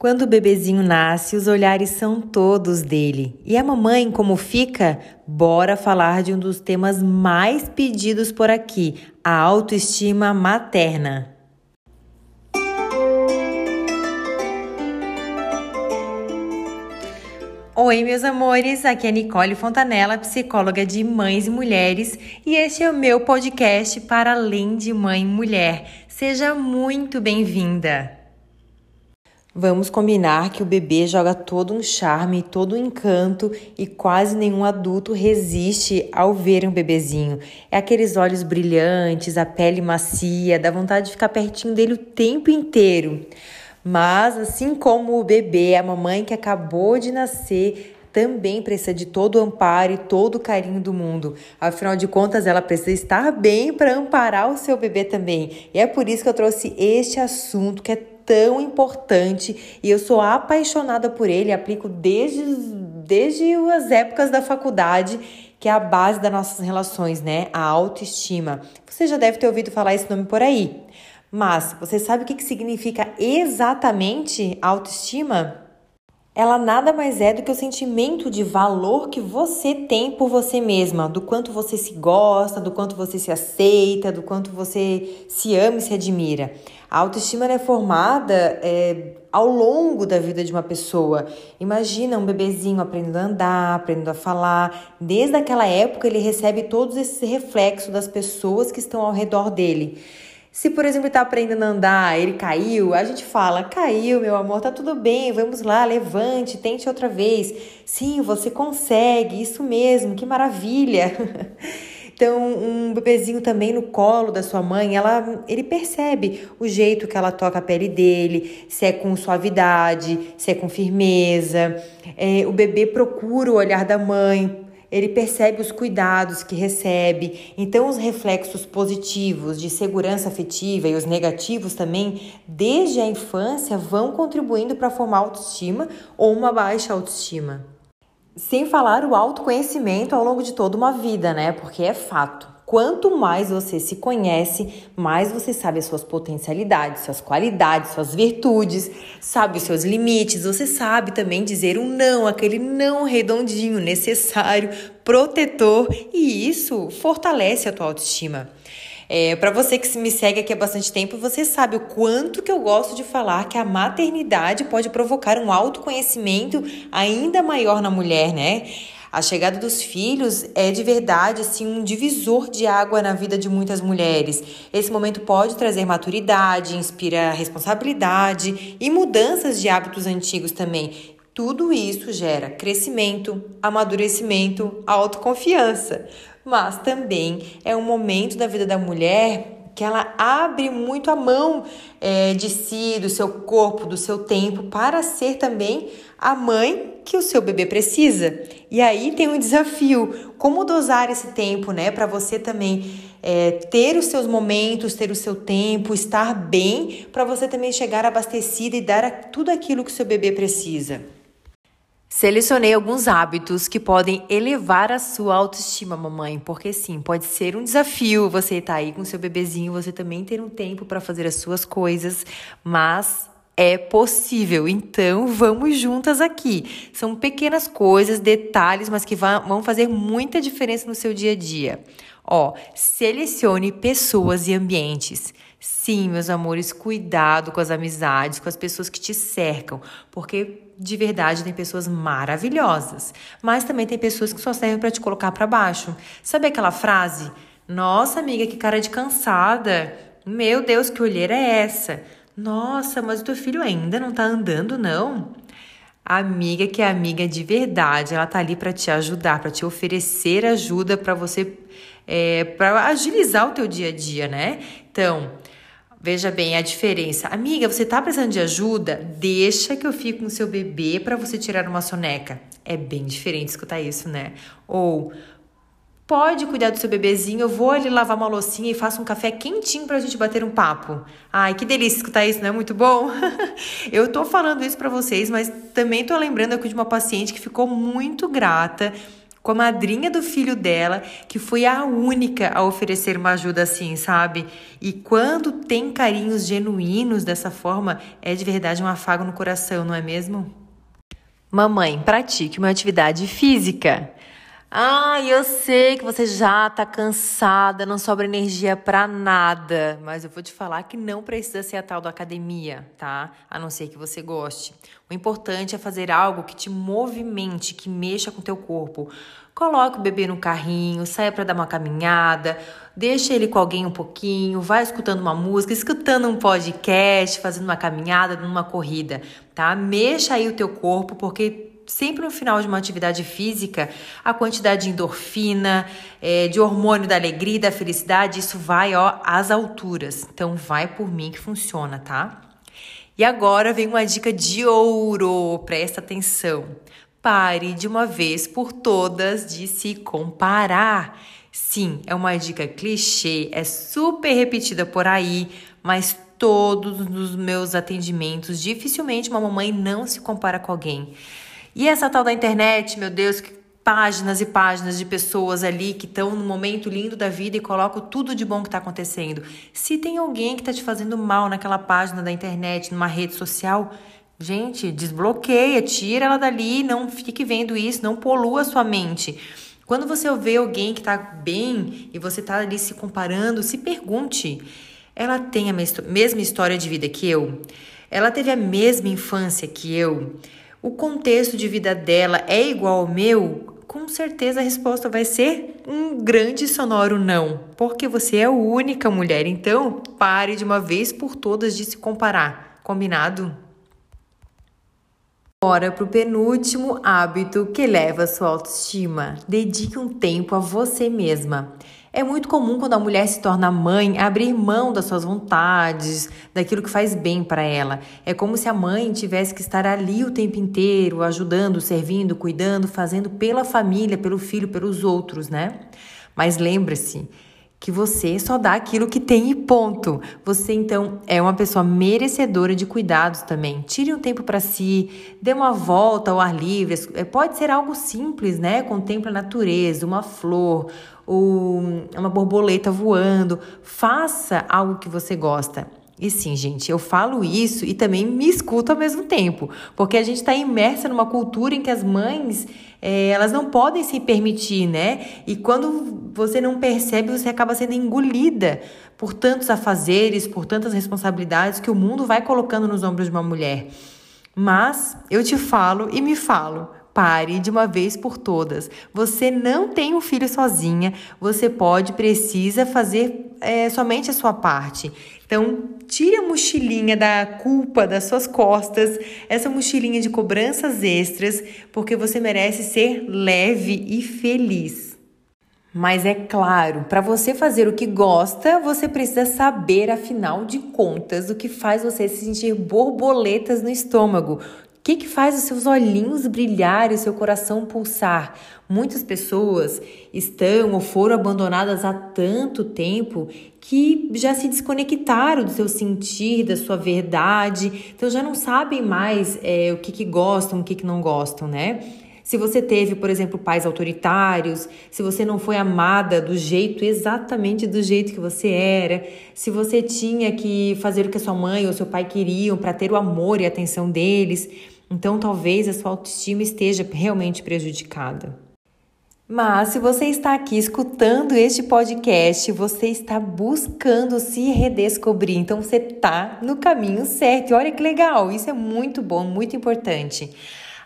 Quando o bebezinho nasce, os olhares são todos dele. E a mamãe, como fica? Bora falar de um dos temas mais pedidos por aqui: a autoestima materna. Oi, meus amores, aqui é Nicole Fontanella, psicóloga de mães e mulheres, e este é o meu podcast para além de mãe e mulher. Seja muito bem-vinda! Vamos combinar que o bebê joga todo um charme, todo um encanto e quase nenhum adulto resiste ao ver um bebezinho. É aqueles olhos brilhantes, a pele macia, dá vontade de ficar pertinho dele o tempo inteiro. Mas, assim como o bebê, a mamãe que acabou de nascer, também precisa de todo o amparo e todo o carinho do mundo. Afinal de contas, ela precisa estar bem para amparar o seu bebê também. E é por isso que eu trouxe este assunto que é tão importante e eu sou apaixonada por ele, aplico desde, desde as épocas da faculdade, que é a base das nossas relações, né? A autoestima. Você já deve ter ouvido falar esse nome por aí. Mas você sabe o que significa exatamente autoestima? Ela nada mais é do que o sentimento de valor que você tem por você mesma, do quanto você se gosta, do quanto você se aceita, do quanto você se ama e se admira. A autoestima é formada é, ao longo da vida de uma pessoa. Imagina um bebezinho aprendendo a andar, aprendendo a falar. Desde aquela época, ele recebe todos esses reflexos das pessoas que estão ao redor dele. Se, por exemplo, está aprendendo a andar, ele caiu, a gente fala: caiu, meu amor, tá tudo bem, vamos lá, levante, tente outra vez. Sim, você consegue, isso mesmo, que maravilha. Então, um bebezinho também no colo da sua mãe, ela, ele percebe o jeito que ela toca a pele dele, se é com suavidade, se é com firmeza. É, o bebê procura o olhar da mãe, ele percebe os cuidados que recebe. Então, os reflexos positivos de segurança afetiva e os negativos também, desde a infância, vão contribuindo para formar autoestima ou uma baixa autoestima. Sem falar o autoconhecimento ao longo de toda uma vida, né? Porque é fato. Quanto mais você se conhece, mais você sabe as suas potencialidades, suas qualidades, suas virtudes, sabe os seus limites. Você sabe também dizer um não, aquele não redondinho, necessário, protetor, e isso fortalece a tua autoestima. É, para você que me segue aqui há bastante tempo, você sabe o quanto que eu gosto de falar que a maternidade pode provocar um autoconhecimento ainda maior na mulher, né? A chegada dos filhos é de verdade assim um divisor de água na vida de muitas mulheres. Esse momento pode trazer maturidade, inspira responsabilidade e mudanças de hábitos antigos também. Tudo isso gera crescimento, amadurecimento, autoconfiança. Mas também é um momento da vida da mulher que ela abre muito a mão é, de si, do seu corpo, do seu tempo, para ser também a mãe que o seu bebê precisa. E aí tem um desafio: como dosar esse tempo, né, para você também é, ter os seus momentos, ter o seu tempo, estar bem, para você também chegar abastecida e dar tudo aquilo que o seu bebê precisa. Selecionei alguns hábitos que podem elevar a sua autoestima, mamãe, porque sim, pode ser um desafio você estar tá aí com seu bebezinho, você também ter um tempo para fazer as suas coisas, mas é possível. Então, vamos juntas aqui. São pequenas coisas, detalhes, mas que vão fazer muita diferença no seu dia a dia. Ó, selecione pessoas e ambientes. Sim, meus amores, cuidado com as amizades, com as pessoas que te cercam, porque de verdade tem pessoas maravilhosas, mas também tem pessoas que só servem para te colocar para baixo. Sabe aquela frase? Nossa, amiga, que cara de cansada. Meu Deus, que olheira é essa? Nossa, mas o teu filho ainda não tá andando, não? amiga que é amiga de verdade, ela tá ali para te ajudar, para te oferecer ajuda para você, é, para agilizar o teu dia a dia, né? Então, Veja bem a diferença. Amiga, você tá precisando de ajuda? Deixa que eu fico com o seu bebê para você tirar uma soneca. É bem diferente escutar isso, né? Ou pode cuidar do seu bebezinho, eu vou ali lavar uma loucinha e faço um café quentinho pra gente bater um papo. Ai, que delícia escutar isso, não é muito bom? eu tô falando isso para vocês, mas também tô lembrando aqui de uma paciente que ficou muito grata com a madrinha do filho dela, que foi a única a oferecer uma ajuda assim, sabe? E quando tem carinhos genuínos dessa forma, é de verdade um afago no coração, não é mesmo? Mamãe, pratique uma atividade física. Ah, eu sei que você já tá cansada, não sobra energia para nada, mas eu vou te falar que não precisa ser a tal da academia, tá? A não ser que você goste. O importante é fazer algo que te movimente, que mexa com teu corpo. Coloque o bebê no carrinho, saia para dar uma caminhada, deixa ele com alguém um pouquinho, vai escutando uma música, escutando um podcast, fazendo uma caminhada, numa corrida, tá? Mexa aí o teu corpo, porque sempre no final de uma atividade física, a quantidade de endorfina, é, de hormônio da alegria da felicidade, isso vai ó, às alturas. Então, vai por mim que funciona, tá? E agora vem uma dica de ouro, presta atenção. Pare de uma vez por todas de se comparar. Sim, é uma dica clichê, é super repetida por aí, mas todos os meus atendimentos, dificilmente uma mamãe não se compara com alguém. E essa tal da internet, meu Deus, que páginas e páginas de pessoas ali que estão no momento lindo da vida e colocam tudo de bom que está acontecendo. Se tem alguém que está te fazendo mal naquela página da internet, numa rede social, gente, desbloqueia, tira ela dali, não fique vendo isso, não polua sua mente. Quando você vê alguém que está bem e você está ali se comparando, se pergunte: ela tem a mesma história de vida que eu? Ela teve a mesma infância que eu? O contexto de vida dela é igual ao meu, com certeza a resposta vai ser um grande sonoro não, porque você é a única mulher, então pare de uma vez por todas de se comparar, combinado? Bora para o penúltimo hábito que leva a sua autoestima. Dedique um tempo a você mesma. É muito comum quando a mulher se torna mãe abrir mão das suas vontades, daquilo que faz bem para ela. É como se a mãe tivesse que estar ali o tempo inteiro, ajudando, servindo, cuidando, fazendo pela família, pelo filho, pelos outros, né? Mas lembre-se que você só dá aquilo que tem e ponto. Você então é uma pessoa merecedora de cuidados também. Tire um tempo para si, dê uma volta ao ar livre. É, pode ser algo simples, né? Contemple a natureza, uma flor, ou uma borboleta voando. Faça algo que você gosta. E sim, gente, eu falo isso e também me escuto ao mesmo tempo, porque a gente está imersa numa cultura em que as mães é, elas não podem se permitir, né? E quando você não percebe, você acaba sendo engolida por tantos afazeres, por tantas responsabilidades que o mundo vai colocando nos ombros de uma mulher. Mas eu te falo e me falo. Pare de uma vez por todas. Você não tem um filho sozinha. Você pode, precisa fazer é, somente a sua parte. Então, tire a mochilinha da culpa das suas costas, essa mochilinha de cobranças extras, porque você merece ser leve e feliz. Mas é claro, para você fazer o que gosta, você precisa saber, afinal de contas, o que faz você se sentir borboletas no estômago, o que, que faz os seus olhinhos brilhar e o seu coração pulsar? Muitas pessoas estão ou foram abandonadas há tanto tempo que já se desconectaram do seu sentir, da sua verdade, então já não sabem mais é, o que, que gostam, o que, que não gostam, né? Se você teve, por exemplo, pais autoritários, se você não foi amada do jeito exatamente do jeito que você era, se você tinha que fazer o que a sua mãe ou seu pai queriam para ter o amor e a atenção deles, então talvez a sua autoestima esteja realmente prejudicada. Mas se você está aqui escutando este podcast, você está buscando se redescobrir. Então você está no caminho certo. E olha que legal, isso é muito bom, muito importante.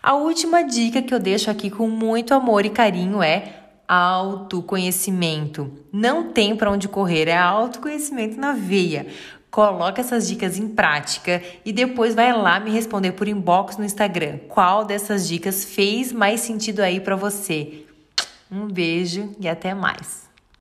A última dica que eu deixo aqui com muito amor e carinho é autoconhecimento. Não tem para onde correr, é autoconhecimento na veia. Coloca essas dicas em prática e depois vai lá me responder por inbox no Instagram. Qual dessas dicas fez mais sentido aí para você? Um beijo e até mais.